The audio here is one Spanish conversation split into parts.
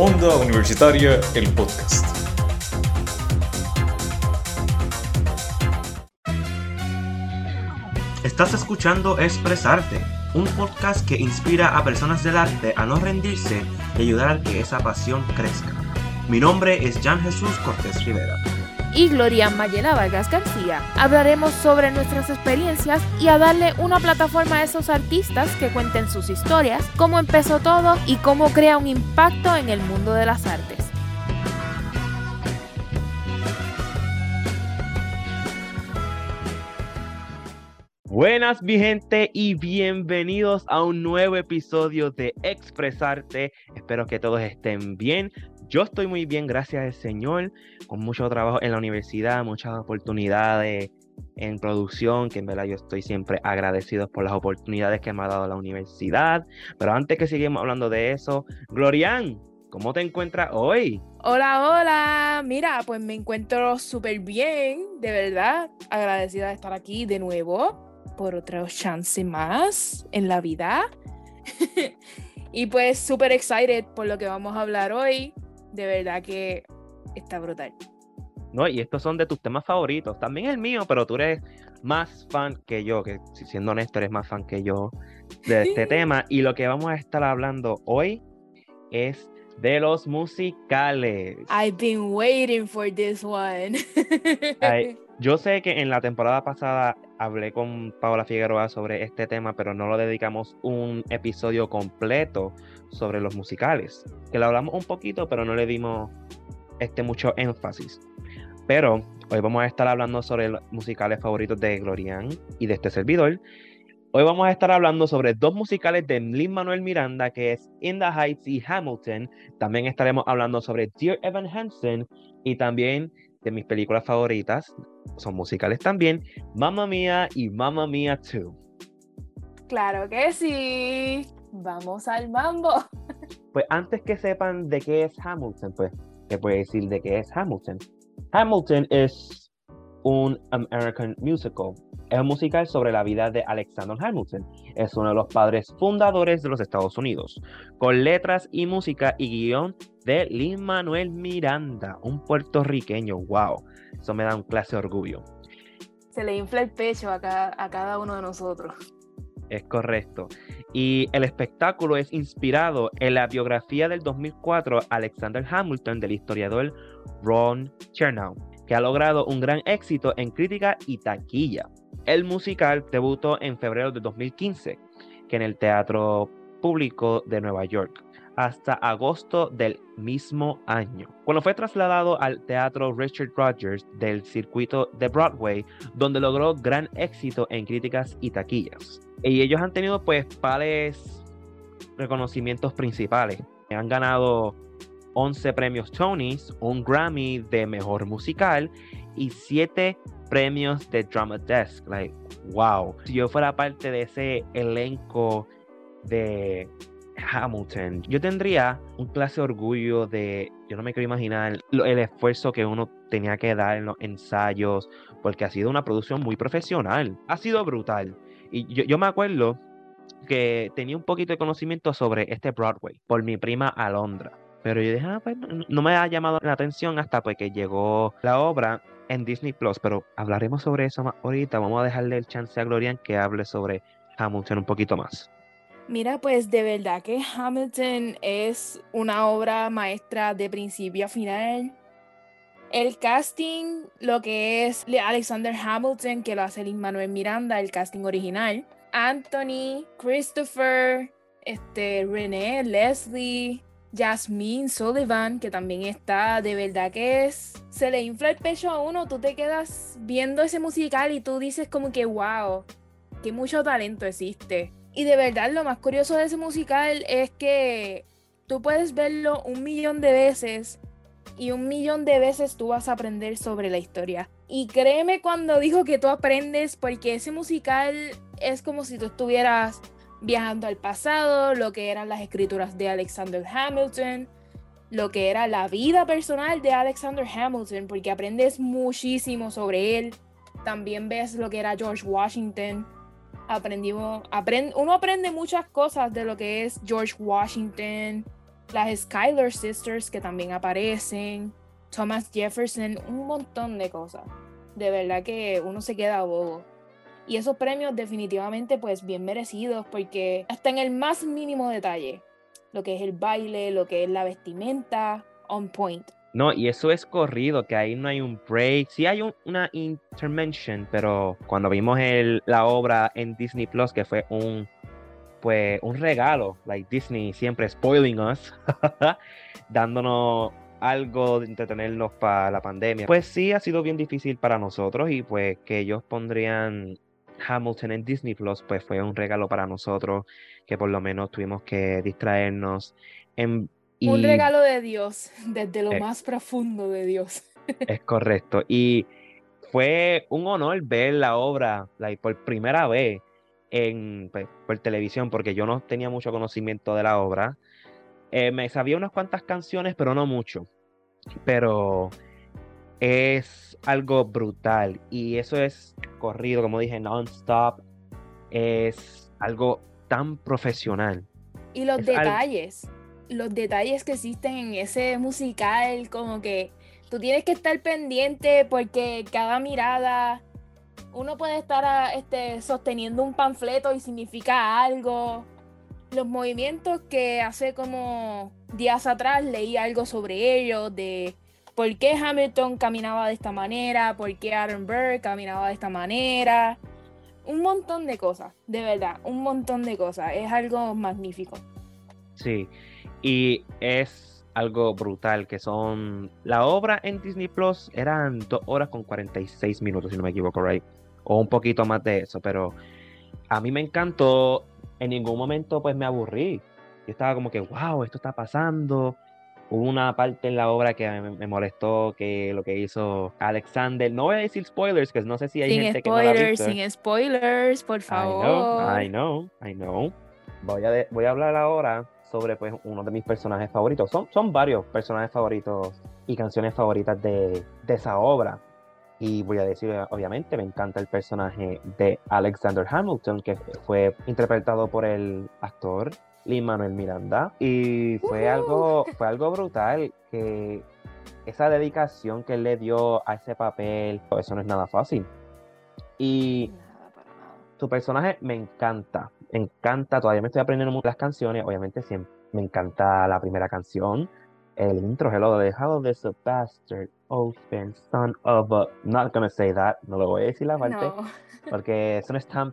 Onda Universitaria, el podcast. Estás escuchando Expresarte, un podcast que inspira a personas del arte a no rendirse y ayudar a que esa pasión crezca. Mi nombre es Jan Jesús Cortés Rivera. Y Gloria Mayela Vargas García. Hablaremos sobre nuestras experiencias y a darle una plataforma a esos artistas que cuenten sus historias, cómo empezó todo y cómo crea un impacto en el mundo de las artes. Buenas mi gente y bienvenidos a un nuevo episodio de Expresarte. Espero que todos estén bien. Yo estoy muy bien, gracias al Señor, con mucho trabajo en la universidad, muchas oportunidades en producción, que en verdad yo estoy siempre agradecido por las oportunidades que me ha dado la universidad. Pero antes que sigamos hablando de eso, Glorian, ¿cómo te encuentras hoy? Hola, hola. Mira, pues me encuentro súper bien, de verdad. Agradecida de estar aquí de nuevo por otra chance más en la vida. y pues súper excited por lo que vamos a hablar hoy. De verdad que está brutal. No, y estos son de tus temas favoritos. También el mío, pero tú eres más fan que yo, que siendo honesto, eres más fan que yo de este tema. Y lo que vamos a estar hablando hoy es de los musicales. I've been waiting for this one. yo sé que en la temporada pasada hablé con Paola Figueroa sobre este tema, pero no lo dedicamos un episodio completo sobre los musicales. Que lo hablamos un poquito, pero no le dimos este mucho énfasis. Pero hoy vamos a estar hablando sobre los musicales favoritos de Glorian y de este servidor. Hoy vamos a estar hablando sobre dos musicales de Lin Manuel Miranda, que es In the Heights y Hamilton. También estaremos hablando sobre Dear Evan Hansen y también de mis películas favoritas, son musicales también, Mamma Mia y Mamma Mia 2. Claro que sí. Vamos al mambo. Pues antes que sepan de qué es Hamilton, pues te puedo decir de qué es Hamilton. Hamilton es un American musical. Es un musical sobre la vida de Alexander Hamilton. Es uno de los padres fundadores de los Estados Unidos, con letras y música y guion de Lin Manuel Miranda, un puertorriqueño. ¡Wow! Eso me da un clase de orgullo. Se le infla el pecho a cada, uno de nosotros. Es correcto. Y el espectáculo es inspirado en la biografía del 2004 Alexander Hamilton del historiador Ron Chernow, que ha logrado un gran éxito en crítica y taquilla. El musical debutó en febrero de 2015, que en el Teatro Público de Nueva York hasta agosto del mismo año, cuando fue trasladado al Teatro Richard Rogers del circuito de Broadway, donde logró gran éxito en críticas y taquillas. Y ellos han tenido pues pares reconocimientos principales. Han ganado 11 premios Tonys, un Grammy de Mejor Musical y 7 premios de Drama Desk. Like, wow. Si yo fuera parte de ese elenco de Hamilton, yo tendría un clase de orgullo de, yo no me quiero imaginar el esfuerzo que uno tenía que dar en los ensayos, porque ha sido una producción muy profesional, ha sido brutal. Y yo, me acuerdo que tenía un poquito de conocimiento sobre este Broadway por mi prima Alondra. Pero yo dije, ah, pues no, me ha llamado la atención hasta pues que llegó la obra en Disney Plus. Pero hablaremos sobre eso más ahorita. Vamos a dejarle el chance a Glorian que hable sobre Hamilton un poquito más. Mira, pues de verdad que Hamilton es una obra maestra de principio a final. El casting, lo que es Alexander Hamilton, que lo hace Lin Manuel Miranda, el casting original. Anthony, Christopher, este, René, Leslie, Jasmine Sullivan, que también está, de verdad que es. Se le infla el pecho a uno, tú te quedas viendo ese musical y tú dices como que, wow, que mucho talento existe. Y de verdad lo más curioso de ese musical es que tú puedes verlo un millón de veces y un millón de veces tú vas a aprender sobre la historia. Y créeme cuando digo que tú aprendes porque ese musical es como si tú estuvieras viajando al pasado, lo que eran las escrituras de Alexander Hamilton, lo que era la vida personal de Alexander Hamilton, porque aprendes muchísimo sobre él. También ves lo que era George Washington, aprendimos, uno aprende muchas cosas de lo que es George Washington, las Skylar Sisters que también aparecen, Thomas Jefferson, un montón de cosas. De verdad que uno se queda bobo. Y esos premios definitivamente pues bien merecidos porque hasta en el más mínimo detalle, lo que es el baile, lo que es la vestimenta, on point. No, y eso es corrido, que ahí no hay un break. Sí hay una intervention, pero cuando vimos el, la obra en Disney Plus, que fue un pues un regalo, like Disney siempre spoiling us, dándonos algo de entretenernos para la pandemia. Pues sí ha sido bien difícil para nosotros y pues que ellos pondrían Hamilton en Disney Plus, pues fue un regalo para nosotros que por lo menos tuvimos que distraernos en un regalo de Dios, desde lo eh. más profundo de Dios. Es correcto. Y fue un honor ver la obra por primera vez en, pues, por televisión, porque yo no tenía mucho conocimiento de la obra. Eh, me sabía unas cuantas canciones, pero no mucho. Pero es algo brutal y eso es corrido, como dije, non-stop. Es algo tan profesional. Y los detalles los detalles que existen en ese musical, como que tú tienes que estar pendiente porque cada mirada, uno puede estar ah, este, sosteniendo un panfleto y significa algo. Los movimientos que hace como días atrás leí algo sobre ellos, de por qué Hamilton caminaba de esta manera, por qué Aaron Burr caminaba de esta manera. Un montón de cosas, de verdad, un montón de cosas. Es algo magnífico. Sí, y es algo brutal, que son... La obra en Disney Plus eran dos horas con 46 minutos, si no me equivoco, right? O un poquito más de eso, pero a mí me encantó. En ningún momento pues me aburrí. Yo estaba como que, wow, esto está pasando. Hubo una parte en la obra que me, molestó, que lo que hizo Alexander, no voy a decir spoilers, que no sé si hay gente que no la ha visto. Sin spoilers, por favor. I know, I know, I know. Voy a, voy a hablar ahora sobre pues, uno de mis personajes favoritos. Son, son varios personajes favoritos y canciones favoritas de, de esa obra. Y voy a decir, obviamente, me encanta el personaje de Alexander Hamilton, que fue interpretado por el actor Lin Manuel Miranda. Y fue, algo, fue algo brutal que esa dedicación que él le dio a ese papel, eso no es nada fácil. Y tu personaje me encanta encanta, todavía me estoy aprendiendo muchas canciones, obviamente siempre me encanta la primera canción, el intro, hello, de How this a bastard, open son of a... Not gonna say that, no lo voy a decir la parte, porque eso no es tan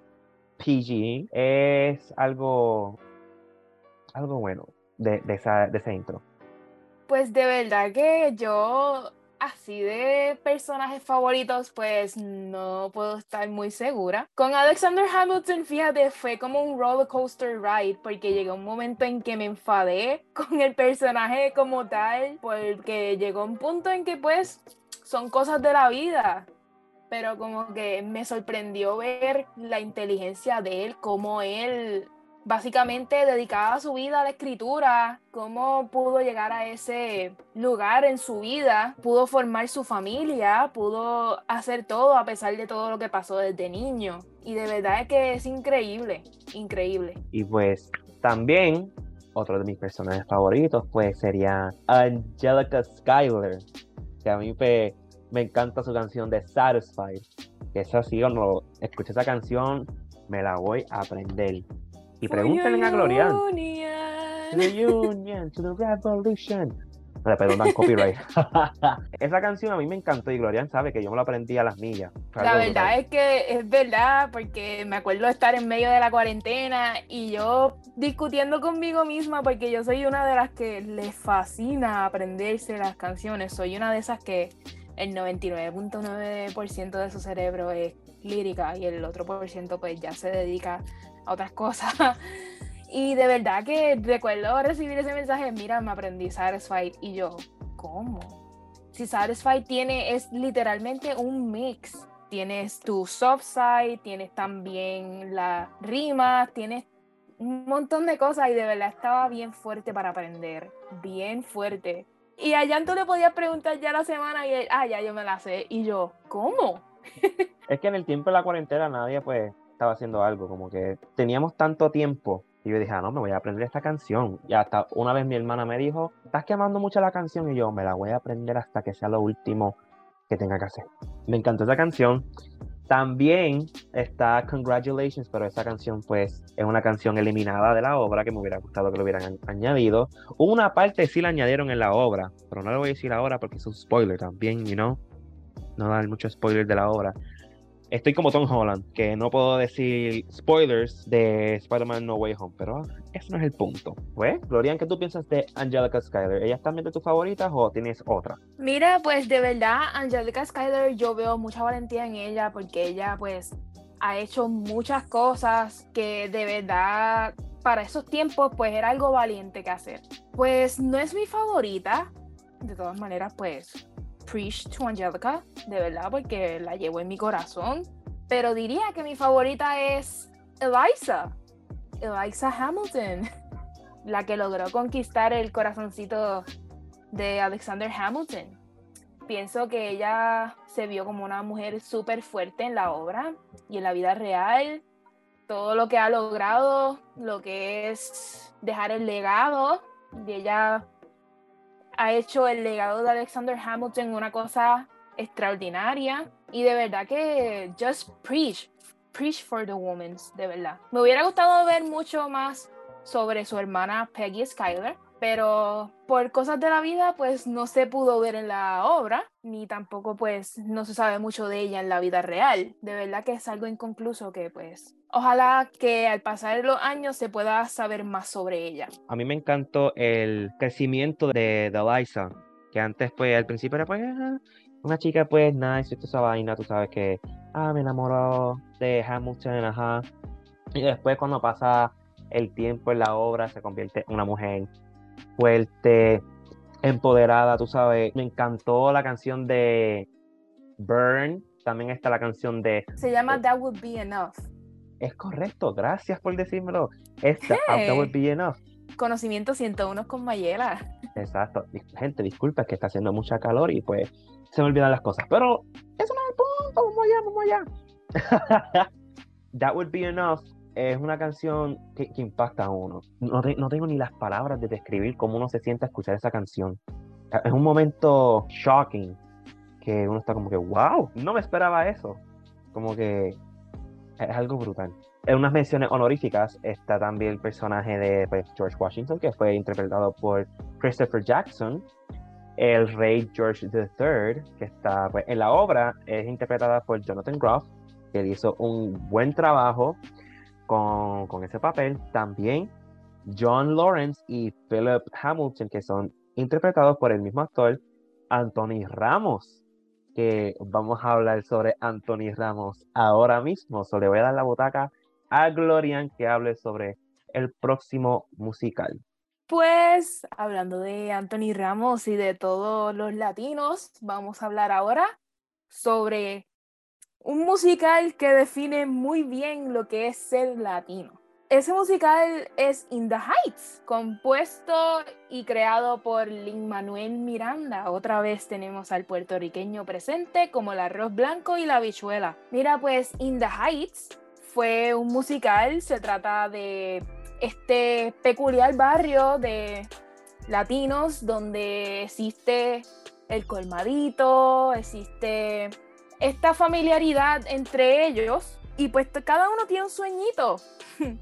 PG, es algo, algo bueno de, de, esa, de ese intro. Pues de verdad que yo así de personajes favoritos, pues no puedo estar muy segura. Con Alexander Hamilton, fíjate, fue como un roller coaster ride, porque llegó un momento en que me enfadé con el personaje como tal, porque llegó un punto en que pues son cosas de la vida. Pero como que me sorprendió ver la inteligencia de él, cómo él básicamente dedicaba su vida a la escritura, cómo pudo llegar a ese lugar en su vida, pudo formar su familia, pudo hacer todo a pesar de todo lo que pasó desde niño. Y de verdad es que es increíble, increíble. Y pues también otro de mis personajes favoritos pues sería Angelica Schuyler, que a mí me encanta su canción de Satisfied, que es así, cuando escuché esa canción me la voy a aprender y pregúntenle a Glorian. To the Union, to the Revolution. Me perdonan copyright. Esa canción a mí me encantó y Glorian sabe que yo me la aprendí a las millas. La verdad es que es verdad, porque me acuerdo de estar en medio de la cuarentena y yo discutiendo conmigo misma, porque yo soy una de las que les fascina aprenderse las canciones. Soy una de esas que el 99.9% de su cerebro es lírica y el otro por ciento pues ya se dedica otras cosas. y de verdad que recuerdo recibir ese mensaje, mira, me aprendí Satisfied y yo, ¿cómo? Si Satisfied tiene, es literalmente un mix. Tienes tu soft side, tienes también la rima, tienes un montón de cosas y de verdad estaba bien fuerte para aprender, bien fuerte. Y a Yanto le podías preguntar ya la semana y él, ah, ya yo me la sé. Y yo, ¿cómo? es que en el tiempo de la cuarentena nadie pues estaba haciendo algo, como que teníamos tanto tiempo Y yo dije, ah, no, me voy a aprender esta canción. Y hasta una vez mi hermana me dijo, estás quemando mucho la canción. Y yo, me la voy a aprender hasta que sea lo último que tenga que hacer. Me encantó esa canción. También está Congratulations, pero esa canción pues es una canción eliminada de la obra que me hubiera gustado que lo hubieran añadido. Una parte sí la añadieron en la obra, pero no lo voy a decir ahora porque es un spoiler también, you know. No dar mucho spoiler de la obra estoy como Tom Holland, que no puedo decir spoilers de Spider-Man No Way Home, pero ese no es el punto. Pues, Glorian, ¿qué tú piensas de Angelica Skyler? ¿Ella también de tus favoritas o tienes otra? Mira, pues de verdad, Angelica Skyler, yo veo mucha valentía en ella porque ella, pues, ha hecho muchas cosas que de verdad para esos tiempos, pues era algo valiente que hacer. Pues no es mi favorita, de todas maneras, pues Preach to Angelica, de verdad, porque la llevo en mi corazón. Pero diría que mi favorita es Eliza, Eliza Hamilton, la que logró conquistar el corazoncito de Alexander Hamilton. Pienso que ella se vio como una mujer súper fuerte en la obra y en la vida real. Todo lo que ha logrado, lo que es dejar el legado, y ella ha hecho el legado de Alexander Hamilton una cosa extraordinaria y de verdad que just preach, preach for the women, de verdad. Me hubiera gustado ver mucho más sobre su hermana Peggy Skyler, pero por cosas de la vida pues no se pudo ver en la obra, ni tampoco pues no se sabe mucho de ella en la vida real. De verdad que es algo inconcluso que pues ojalá que al pasar los años se pueda saber más sobre ella. A mí me encantó el crecimiento de, Eliza, que antes pues al principio era pues ah, una chica pues nice, esa vaina, tú sabes que, ah, me enamoró de Hamilton, ajá. Y después cuando pasa el tiempo en la obra se convierte en una mujer fuerte, empoderada, tú sabes. Me encantó la canción de Burn, también está la canción de... Se llama That Would Be Enough. Es correcto, gracias por decírmelo. Esta, That Would Be Enough. Conocimiento 101 con Mayela. Exacto. Gente, disculpa, es que está haciendo mucha calor y pues se me olvidan las cosas. Pero eso no es el punto, vamos allá, vamos allá. That Would Be Enough es una canción que, impacta a uno. No, no, tengo ni las palabras de describir cómo uno se siente a escuchar esa canción. Es un momento shocking que uno está como que, wow, no me esperaba eso. Como que es algo brutal. En unas menciones honoríficas está también el personaje de pues, George Washington, que fue interpretado por Christopher Jackson. El rey George III, que está pues, en la obra, es interpretada por Jonathan Groff, que hizo un buen trabajo con, ese papel. También John Lawrence y Philip Hamilton, que son interpretados por el mismo actor, Anthony Ramos, que vamos a hablar sobre Anthony Ramos ahora mismo. So, le voy a dar la butaca a Glorian que hable sobre el próximo musical. Pues hablando de Anthony Ramos y de todos los latinos, vamos a hablar ahora sobre un musical que define muy bien lo que es ser latino. Ese musical es In the Heights, compuesto y creado por Lin Manuel Miranda. Otra vez tenemos al puertorriqueño presente como el arroz blanco y la bichuela. Mira, pues In the Heights fue un musical, se trata de este peculiar barrio de latinos donde existe el colmadito, existe esta familiaridad entre ellos y pues cada uno tiene un sueñito.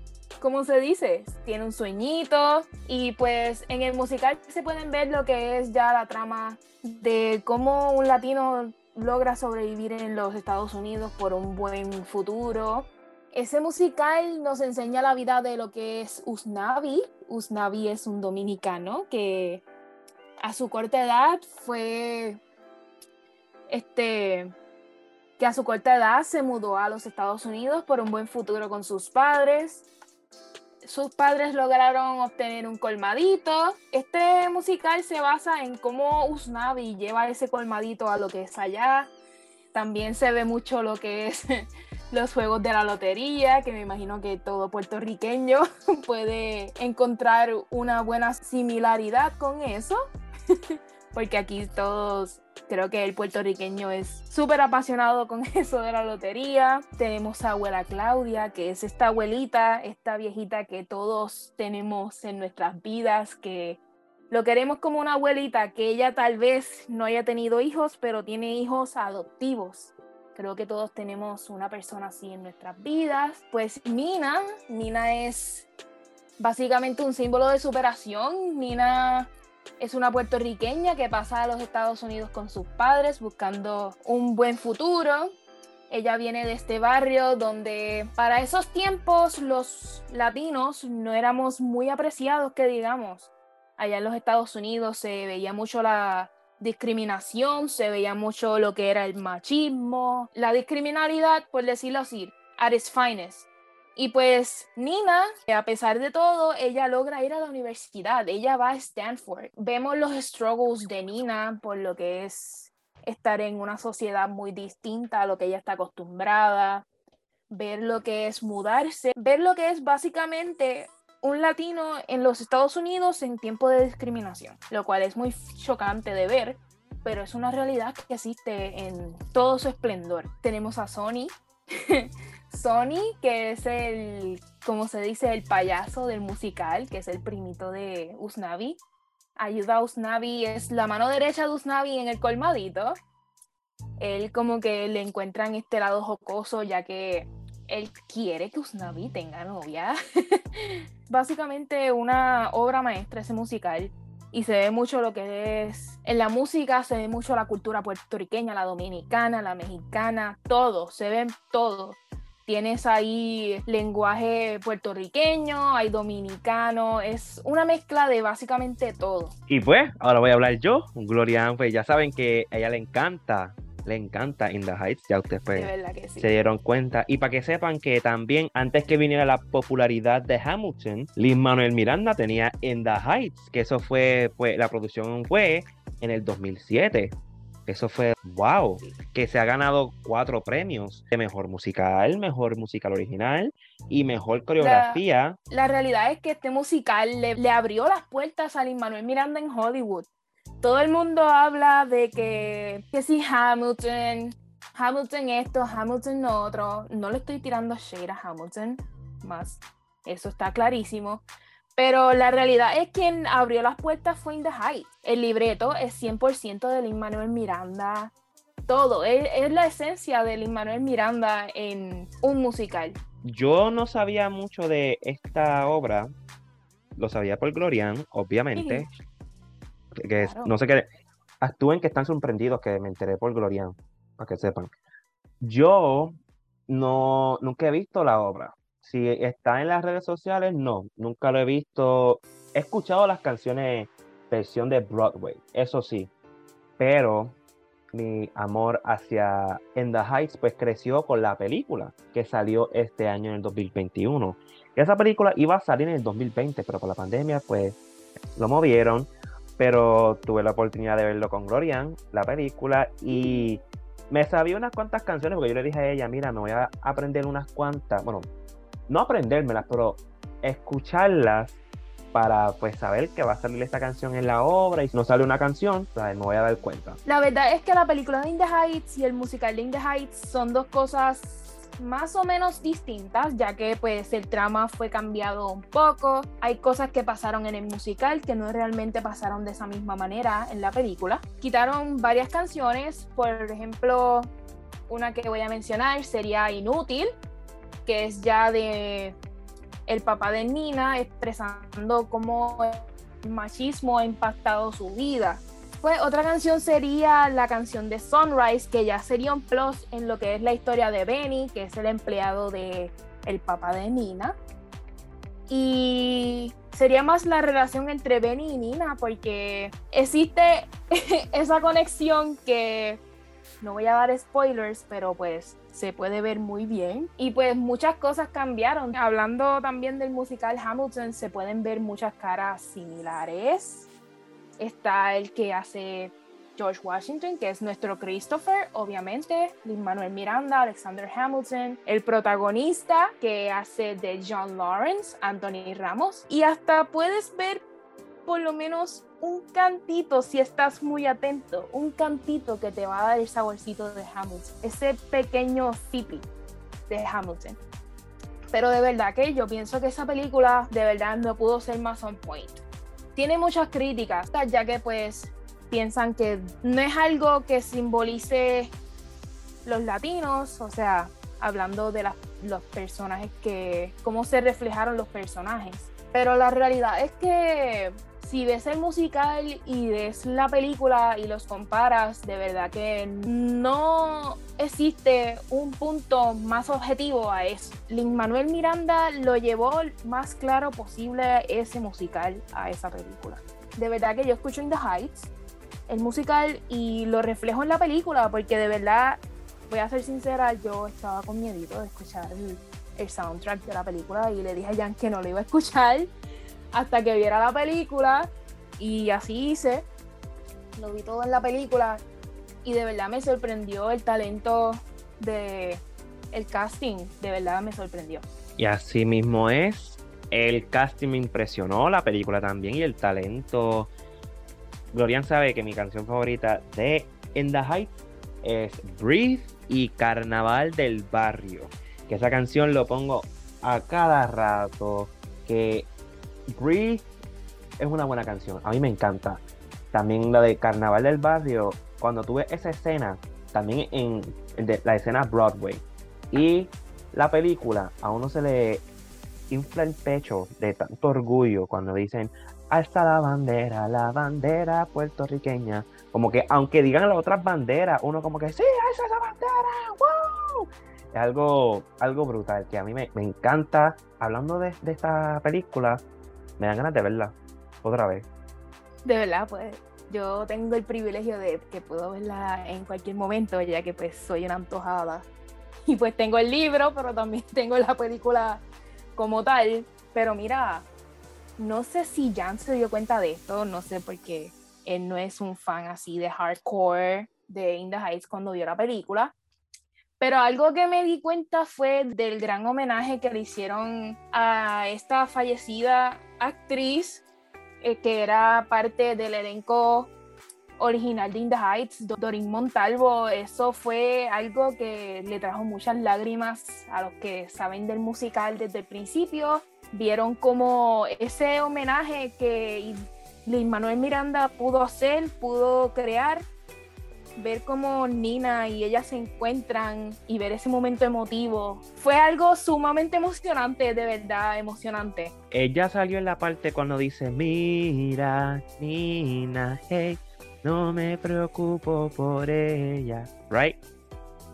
como se dice, tiene un sueñito y pues en el musical se pueden ver lo que es ya la trama de cómo un latino logra sobrevivir en los Estados Unidos por un buen futuro. Ese musical nos enseña la vida de lo que es Usnavi. Usnavi es un dominicano que a su corta edad fue este que a su corta edad se mudó a los Estados Unidos por un buen futuro con sus padres. Sus padres lograron obtener un colmadito. Este musical se basa en cómo Usnavi lleva ese colmadito a lo que es allá. También se ve mucho lo que es los juegos de la lotería, que me imagino que todo puertorriqueño puede encontrar una buena similaridad con eso. porque aquí todos, creo que el puertorriqueño es súper apasionado con eso de la lotería. Tenemos a abuela Claudia, que es esta abuelita, esta viejita que todos tenemos en nuestras vidas, que lo queremos como una abuelita, que ella tal vez no haya tenido hijos, pero tiene hijos adoptivos. Creo que todos tenemos una persona así en nuestras vidas. Pues Nina, Nina es básicamente un símbolo de superación. Nina es una puertorriqueña que pasa a los Estados Unidos con sus padres buscando un buen futuro. Ella viene de este barrio donde para esos tiempos los latinos no éramos muy apreciados, que digamos. Allá en los Estados Unidos se veía mucho la discriminación, se veía mucho lo que era el machismo, la discriminalidad, por decirlo así, at its finest. Y pues Nina, a pesar de todo, ella logra ir a la universidad, ella va a Stanford. Vemos los struggles de Nina por lo que es estar en una sociedad muy distinta a lo que ella está acostumbrada, ver lo que es mudarse, ver lo que es básicamente un latino en los Estados Unidos en tiempo de discriminación, lo cual es muy chocante de ver, pero es una realidad que existe en todo su esplendor. Tenemos a Sony. Sony, que es el, como se dice, el payaso del musical, que es el primito de Usnavi. Ayuda a Usnavi, es la mano derecha de Usnavi en el colmadito. Él como que le encuentra en este lado jocoso, ya que él quiere que Usnavi tenga novia. Básicamente una obra maestra ese musical. Y se ve mucho lo que es. En la música se ve mucho la cultura puertorriqueña, la dominicana, la mexicana, todo, se ven todo Tienes ahí lenguaje puertorriqueño, hay dominicano, es una mezcla de básicamente todo. Y pues, ahora voy a hablar yo, Gloria pues ya saben que a ella le encanta le encanta In the Heights, ya ustedes pues, se dieron cuenta. Y para que sepan que también antes que viniera la popularidad de Hamilton, Lin Manuel Miranda tenía In the Heights, que eso fue, pues la producción fue en el 2007. Eso fue wow, que se ha ganado cuatro premios de mejor musical, mejor musical original y mejor coreografía. La, realidad es que este musical le, abrió las puertas a Lin Manuel Miranda en Hollywood. Todo el mundo habla de que, que si Hamilton, Hamilton esto, Hamilton lo otro. No le estoy tirando shade a Hamilton, más eso está clarísimo. Pero la realidad es que quien abrió las puertas fue In the Heights. El libreto es 100% de Lin Manuel Miranda. Todo, es, la esencia de Lin Manuel Miranda en un musical. Yo no sabía mucho de esta obra. Lo sabía por Glorian, obviamente. que no sé qué. Actúen que están sorprendidos que me enteré por Glorian, para que sepan. Yo no, nunca he visto la obra si está en las redes sociales, no, nunca lo he visto. He escuchado las canciones versión de Broadway, eso sí, pero mi amor hacia In the Heights pues creció con la película que salió este año en el 2021. Esa película iba a salir en el 2020, pero por la pandemia pues lo movieron, pero tuve la oportunidad de verlo con Glorian, la película, y me sabía unas cuantas canciones porque yo le dije a ella, mira, me voy a aprender unas cuantas, bueno, no aprendérmelas, pero escucharlas para pues saber que va a salir esta canción en la obra y si no sale una canción, pues, me voy a dar cuenta. La verdad es que la película de In the Heights y el musical de In the Heights son dos cosas más o menos distintas, ya que pues el trama fue cambiado un poco. Hay cosas que pasaron en el musical que no realmente pasaron de esa misma manera en la película. Quitaron varias canciones, por ejemplo, una que voy a mencionar sería Inútil, que es ya de el papá de Nina expresando cómo el machismo ha impactado su vida. Pues otra canción sería la canción de Sunrise, que ya sería un plus en lo que es la historia de Benny, que es el empleado de el papá de Nina. Y sería más la relación entre Benny y Nina, porque existe esa conexión que no voy a dar spoilers, pero pues se puede ver muy bien. Y pues muchas cosas cambiaron. Hablando también del musical Hamilton, se pueden ver muchas caras similares. Está el que hace George Washington, que es nuestro Christopher, obviamente, Lin Manuel Miranda, Alexander Hamilton, el protagonista que hace de John Lawrence, Anthony Ramos, y hasta puedes ver por lo menos un cantito, si estás muy atento, un cantito que te va a dar el saborcito de Hamilton, ese pequeño sipi de Hamilton. Pero de verdad que yo pienso que esa película de verdad no pudo ser más on point. Tiene muchas críticas, ya que pues piensan que no es algo que simbolice los latinos, o sea, hablando de los personajes que, cómo se reflejaron los personajes. Pero la realidad es que si ves el musical y ves la película y los comparas, de verdad que no existe un punto más objetivo a eso. Lin Manuel Miranda lo llevó más claro posible ese musical a esa película. De verdad que yo escucho In the Heights, el musical, y lo reflejo en la película, porque de verdad, voy a ser sincera, yo estaba con miedito de escuchar el, el soundtrack de la película y le dije a Jan que no lo iba a escuchar hasta que viera la película y así hice. Lo vi todo en la película y de verdad me sorprendió el talento de el casting, de verdad me sorprendió. Y así mismo es, el casting me impresionó, la película también y el talento. Glorian sabe que mi canción favorita de In the Heights es Breathe y Carnaval del Barrio. Que esa canción lo pongo a cada rato. Que Breathe es una buena canción, a mí me encanta. También la de Carnaval del Barrio, cuando tuve esa escena, también en, la escena Broadway y la película, a uno se le infla el pecho de tanto orgullo cuando dicen, hasta la bandera, la bandera puertorriqueña. Como que aunque digan las otras banderas, uno como que, sí, esa es la bandera, ¡wow! Es algo, algo brutal que a mí me, encanta. Hablando de, de esta película, me dan ganas de verla otra vez. De verdad, pues yo tengo el privilegio de que puedo verla en cualquier momento, ya que pues soy una antojada. Y pues tengo el libro, pero también tengo la película como tal. Pero mira, no sé si Jan se dio cuenta de esto, no sé porque él no es un fan así de hardcore de In the Heights cuando vio la película. Pero algo que me di cuenta fue del gran homenaje que le hicieron a esta fallecida actriz eh, que era parte del elenco original de In the Heights, Dorin Montalvo. Eso fue algo que le trajo muchas lágrimas a los que saben del musical desde el principio. Vieron como ese homenaje que Luis Manuel Miranda pudo hacer, pudo crear, ver cómo Nina y ella se encuentran y ver ese momento emotivo. Fue algo sumamente emocionante, de verdad, emocionante. Ella salió en la parte cuando dice, mira, Nina, hey, no me preocupo por ella, ¿right?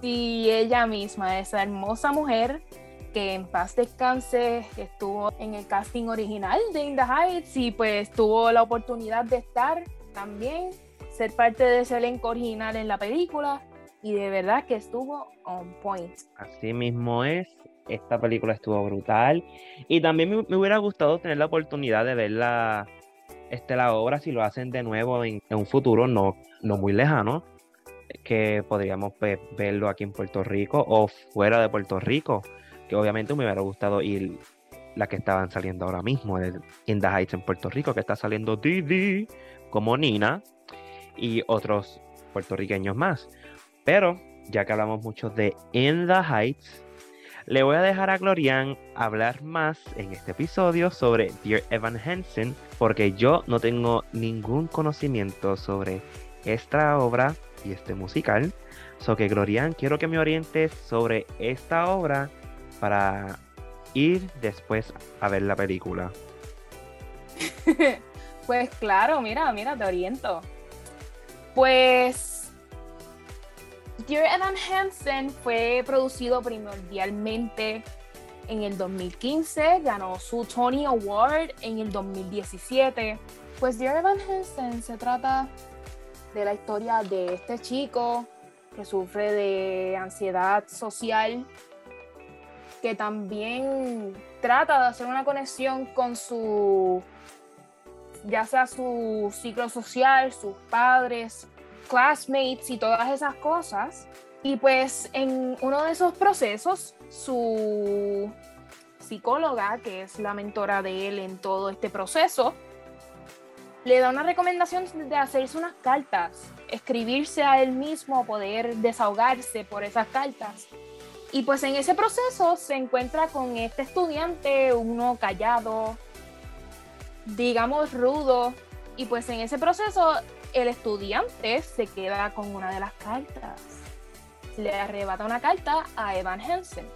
Sí, ella misma, esa hermosa mujer que en paz descanse estuvo en el casting original de In the Heights y pues tuvo la oportunidad de estar también ser parte de ese elenco original en la película y de verdad que estuvo on point. Así mismo es, esta película estuvo brutal y también me, hubiera gustado tener la oportunidad de ver la, este, la obra si lo hacen de nuevo en, un futuro no, no muy lejano, que podríamos verlo aquí en Puerto Rico o fuera de Puerto Rico, que obviamente me hubiera gustado ir la que estaban saliendo ahora mismo, en The Heights en Puerto Rico, que está saliendo Didi como Nina, y otros puertorriqueños más. Pero ya que hablamos mucho de In the Heights, le voy a dejar a Glorian hablar más en este episodio sobre Dear Evan Hansen, porque yo no tengo ningún conocimiento sobre esta obra y este musical. So que Glorian, quiero que me orientes sobre esta obra para ir después a ver la película. pues claro, mira, mira, te oriento. Pues Dear Evan Hansen fue producido primordialmente en el 2015, ganó su Tony Award en el 2017. Pues Dear Evan Hansen se trata de la historia de este chico que sufre de ansiedad social, que también trata de hacer una conexión con su ya sea su ciclo social, sus padres, classmates y todas esas cosas. Y pues en uno de esos procesos, su psicóloga, que es la mentora de él en todo este proceso, le da una recomendación de hacerse unas cartas, escribirse a él mismo, poder desahogarse por esas cartas. Y pues en ese proceso se encuentra con este estudiante, uno callado, digamos rudo, y pues en ese proceso el estudiante se queda con una de las cartas. Le arrebata una carta a Evan Hansen,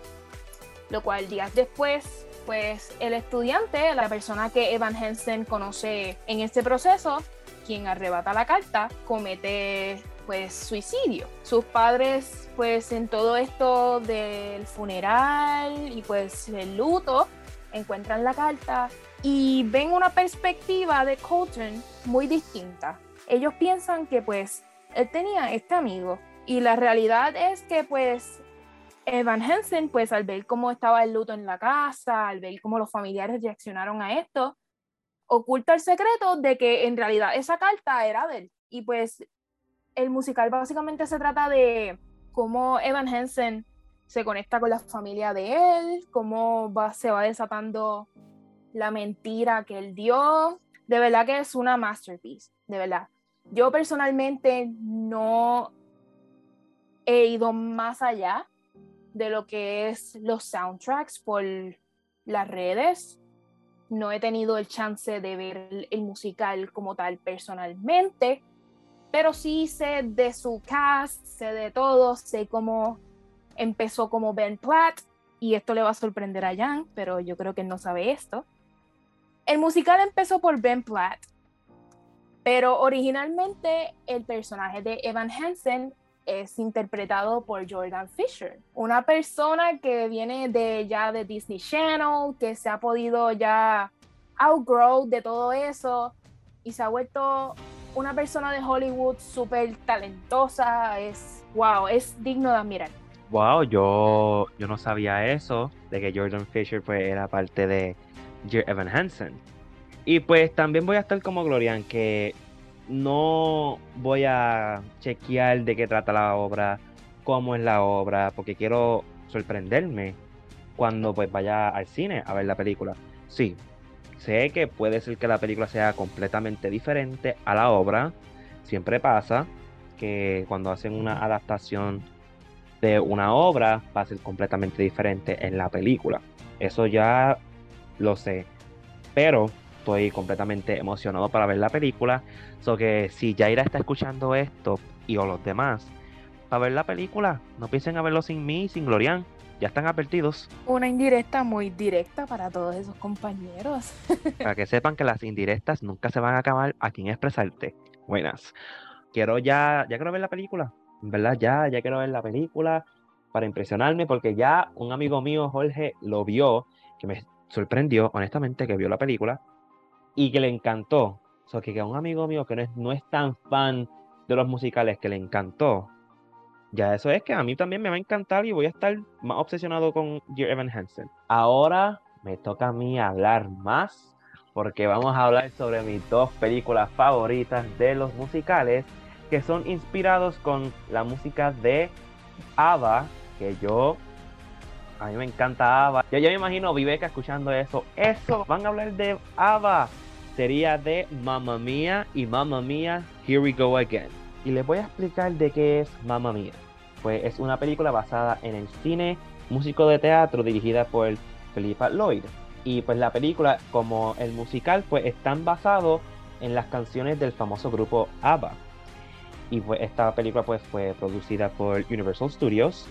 lo cual días después, pues el estudiante, la persona que Evan Hansen conoce en este proceso, quien arrebata la carta, comete pues suicidio. Sus padres pues en todo esto del funeral y pues el luto encuentran la carta y ven una perspectiva de Colton muy distinta. Ellos piensan que pues él tenía este amigo y la realidad es que pues Evan Hansen pues al ver cómo estaba el luto en la casa, al ver cómo los familiares reaccionaron a esto, oculta el secreto de que en realidad esa carta era de él. Y pues el musical básicamente se trata de cómo Evan Hansen se conecta con la familia de él, cómo va, se va desatando la mentira que él dio. De verdad que es una masterpiece, de verdad. Yo personalmente no he ido más allá de lo que es los soundtracks por las redes. No he tenido el chance de ver el musical como tal personalmente, pero sí sé de su cast, sé de todo, sé cómo empezó como Ben Platt, y esto le va a sorprender a Jan, pero yo creo que él no sabe esto. El musical empezó por Ben Platt, pero originalmente el personaje de Evan Hansen es interpretado por Jordan Fisher, una persona que viene de ya de Disney Channel, que se ha podido ya outgrow de todo eso y se ha vuelto una persona de Hollywood súper talentosa, es wow, es digno de admirar. Wow, yo, yo no sabía eso, de que Jordan Fisher pues, era parte de Evan Hansen. Y pues también voy a estar como Glorian, que no voy a chequear de qué trata la obra, cómo es la obra, porque quiero sorprenderme cuando pues vaya al cine a ver la película. Sí, sé que puede ser que la película sea completamente diferente a la obra. Siempre pasa que cuando hacen una adaptación de una obra va a ser completamente diferente en la película. Eso ya lo sé. Pero estoy completamente emocionado para ver la película. So que si Jaira está escuchando esto y o los demás, para ver la película, no piensen a verlo sin mí, sin Glorian. Ya están advertidos. Una indirecta muy directa para todos esos compañeros. para que sepan que las indirectas nunca se van a acabar aquí en Expresarte. Buenas. Quiero ya, ya quiero ver la película. Verdad, ya, ya quiero ver la película para impresionarme, porque ya un amigo mío, Jorge, lo vio, que me sorprendió, honestamente, que vio la película y que le encantó. O sea, que, a un amigo mío que no es, no es tan fan de los musicales, que le encantó, ya eso es que a mí también me va a encantar y voy a estar más obsesionado con Dear Evan Hansen. Ahora me toca a mí hablar más porque vamos a hablar sobre mis dos películas favoritas de los musicales que son inspirados con la música de ABBA, que yo a mí me encanta ABBA. Yo ya me imagino Viveca escuchando eso. Eso, van a hablar de ABBA. Sería de Mamma Mía y Mamma Mía, Here We Go Again. Y les voy a explicar de qué es Mamma Mía. Pues es una película basada en el cine músico de teatro dirigida por Philippa Lloyd. Y pues la película, como el musical, pues están basados en las canciones del famoso grupo ABBA. Y pues esta película pues fue producida por Universal Studios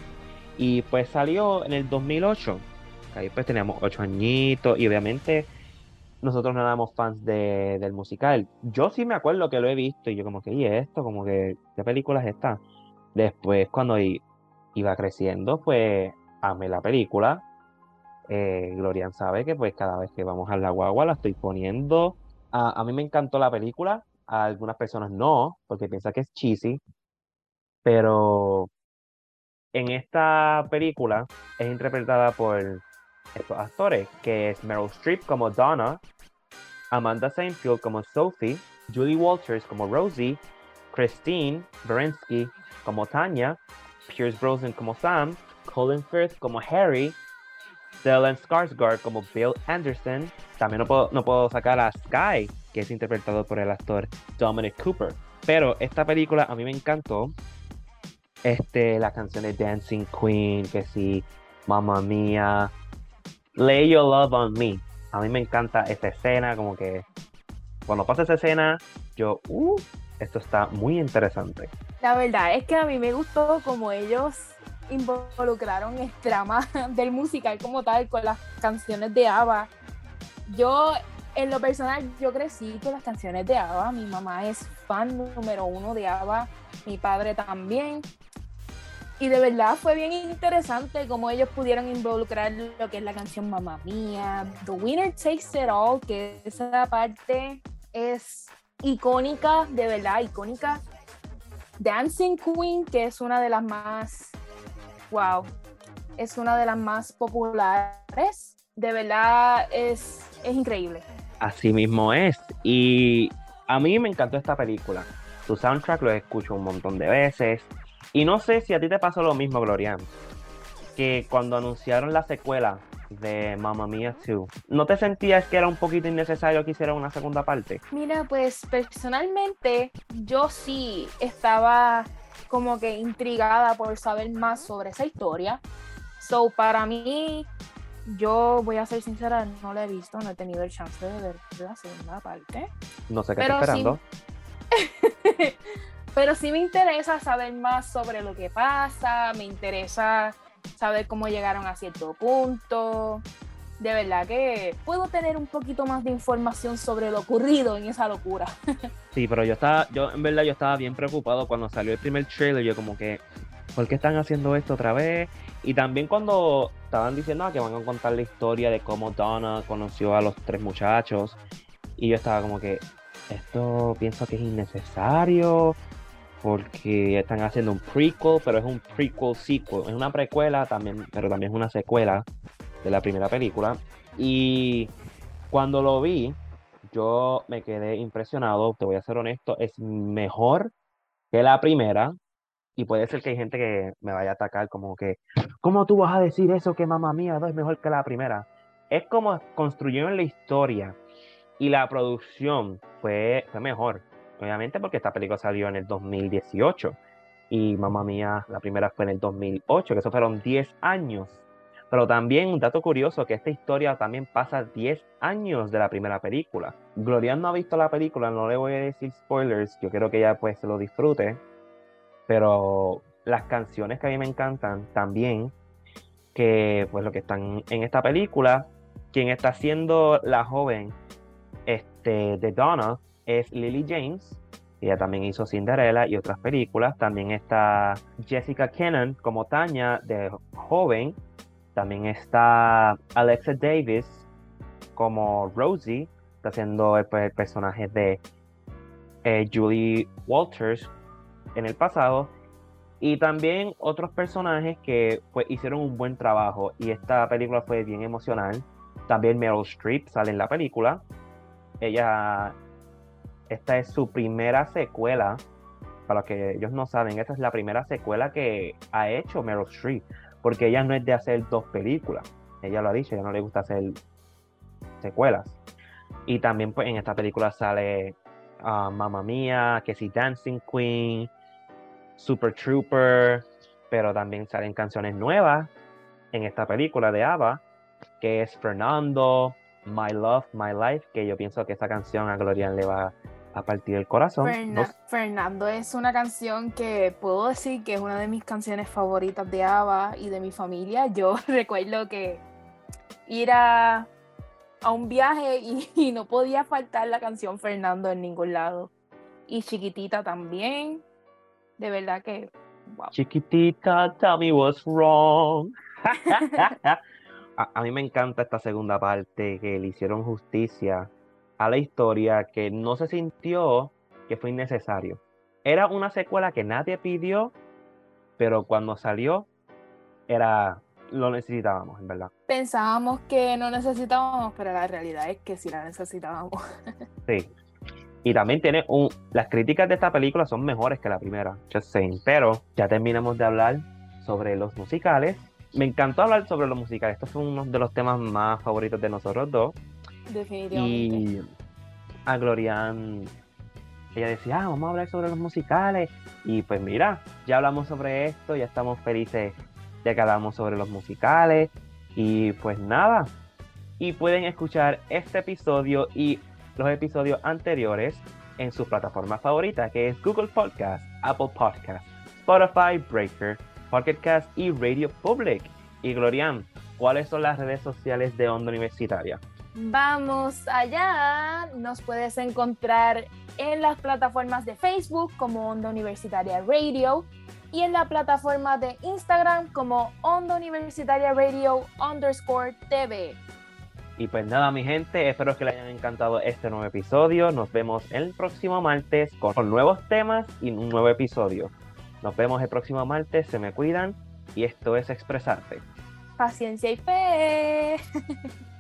y pues salió en el 2008. Ahí pues teníamos ocho añitos y obviamente nosotros no éramos fans de, del musical. Yo sí me acuerdo que lo he visto y yo como que, ¿y esto? Como que, ¿qué película es? Después cuando iba creciendo, pues amé la película. Eh, Glorian sabe que pues cada vez que vamos a la guagua la estoy poniendo. A, a mí me encantó la película, a algunas personas no, porque piensan que es cheesy. Pero en esta película es interpretada por estos actores, que es Meryl Streep como Donna, Amanda Seinfeld como Sophie, Julie Walters como Rosie, Christine Berensky como Tanya, Pierce Brosnan como Sam, Colin Firth como Harry, Stellan Skarsgård como Bill Anderson. También no puedo, no puedo sacar a Sky que es interpretado por el actor Dominic Cooper. Pero esta película a mí me encantó. Este, las canciones Dancing Queen, que sí, Mamma Mía, Lay Your Love on Me. A mí me encanta esta escena, como que cuando pasa esa escena, yo, uh, esto está muy interesante. La verdad es que a mí me gustó como ellos involucraron el drama del musical como tal con las canciones de ABBA. Yo, en lo personal, yo crecí con las canciones de ABBA. Mi mamá es fan número uno de ABBA, mi padre también. Y de verdad fue bien interesante cómo ellos pudieron involucrar lo que es la canción Mamma Mía, The Winner Takes It All, que esa parte es icónica, de verdad icónica. Dancing Queen, que es una de las más, wow, es una de las más populares. De verdad es, es increíble. Así mismo es. Y a mí me encantó esta película. Su soundtrack lo escucho un montón de veces. Y no sé si a ti te pasó lo mismo, Glorian, que cuando anunciaron la secuela de Mamma Mia 2, ¿no te sentías que era un poquito innecesario que hicieran una segunda parte? Mira, pues personalmente yo sí estaba como que intrigada por saber más sobre esa historia. So, para mí, yo voy a ser sincera, no la he visto, no he tenido el chance de ver la segunda parte. No sé qué estoy esperando. Sí... Pero sí me interesa saber más sobre lo que pasa, me interesa saber cómo llegaron a cierto punto. De verdad que puedo tener un poquito más de información sobre lo ocurrido en esa locura. Sí, pero yo estaba, yo en verdad yo estaba bien preocupado cuando salió el primer trailer, yo como que, ¿por qué están haciendo esto otra vez? Y también cuando estaban diciendo que van a contar la historia de cómo Donna conoció a los tres muchachos, y yo estaba como que, esto pienso que es innecesario, porque están haciendo un prequel, pero es un prequel sequel, es una precuela también, pero también es una secuela de la primera película. Y cuando lo vi, yo me quedé impresionado, te voy a ser honesto, es mejor que la primera. Y puede ser que hay gente que me vaya a atacar como que, ¿cómo tú vas a decir eso que mamá mía es mejor que la primera? Es como construyeron la historia y la producción fue, fue mejor obviamente porque esta película salió en el 2018 y mamá mía, la primera fue en el 2008, que eso fueron 10 años. Pero también un dato curioso, que esta historia también pasa 10 años de la primera película. Glorian no ha visto la película, no le voy a decir spoilers, yo quiero que ella pues se lo disfrute, pero las canciones que a mí me encantan también, que pues lo que están en esta película, quien está siendo la joven este, de Donna, es Lily James. Ella también hizo Cinderella y otras películas. También está Jessica Kennan como Tanya de joven. También está Alexa Davis como Rosie. Está haciendo el, pues, personaje de eh, Julie Walters en el pasado. Y también otros personajes que pues, hicieron un buen trabajo. Y esta película fue bien emocional. También Meryl Streep sale en la película. Ella esta es su primera secuela. Para los que ellos no saben, esta es la primera secuela que ha hecho Meryl Streep. Porque ella no es de hacer dos películas. Ella lo ha dicho, ella no le gusta hacer secuelas. Y también pues, en esta película sale uh, Mamma Mía, que si Dancing Queen, Super Trooper, pero también salen canciones nuevas en esta película de ABBA, que es Fernando, My Love, My Life, que yo pienso que esta canción a Glorian le va a partir del corazón. Fernando es una canción que puedo decir que es una de mis canciones favoritas de Ava y de mi familia. Yo recuerdo que ir a, a un viaje y, no podía faltar la canción Fernando en ningún lado. Y chiquitita también. De verdad que. Chiquitita, tell me what's wrong. a, a mí me encanta esta segunda parte que le hicieron justicia a la historia que no se sintió que fue innecesario. Era una secuela que nadie pidió, pero cuando salió era lo necesitábamos, en verdad. Pensábamos que no necesitábamos, pero la realidad es que sí la necesitábamos. sí. Y también tiene un. Las críticas de esta película son mejores que la primera, just saying. Pero ya terminamos de hablar sobre los musicales. Me encantó hablar sobre los musicales. Estos son uno de los temas más favoritos de nosotros dos. Definitivamente. Y a Glorian, ella decía, ah, vamos a hablar sobre los musicales. Y pues mira, ya hablamos sobre esto, ya estamos felices de que hablamos sobre los musicales. Y pues nada, y pueden escuchar este episodio y los episodios anteriores en su plataforma favorita, que es Google Podcast, Apple Podcast, Spotify, Breaker, Pocket Cast y Radio Public. Y Glorian, ¿cuáles son las redes sociales de Onda Universitaria? Vamos allá. Nos puedes encontrar en las plataformas de Facebook como Onda Universitaria Radio y en la plataforma de Instagram como Onda Universitaria Radio underscore TV. Y pues nada, mi gente, espero que les hayan encantado este nuevo episodio. Nos vemos el próximo martes con nuevos temas y un nuevo episodio. Nos vemos el próximo martes, se me cuidan y esto es Expresarte. Paciencia y fe.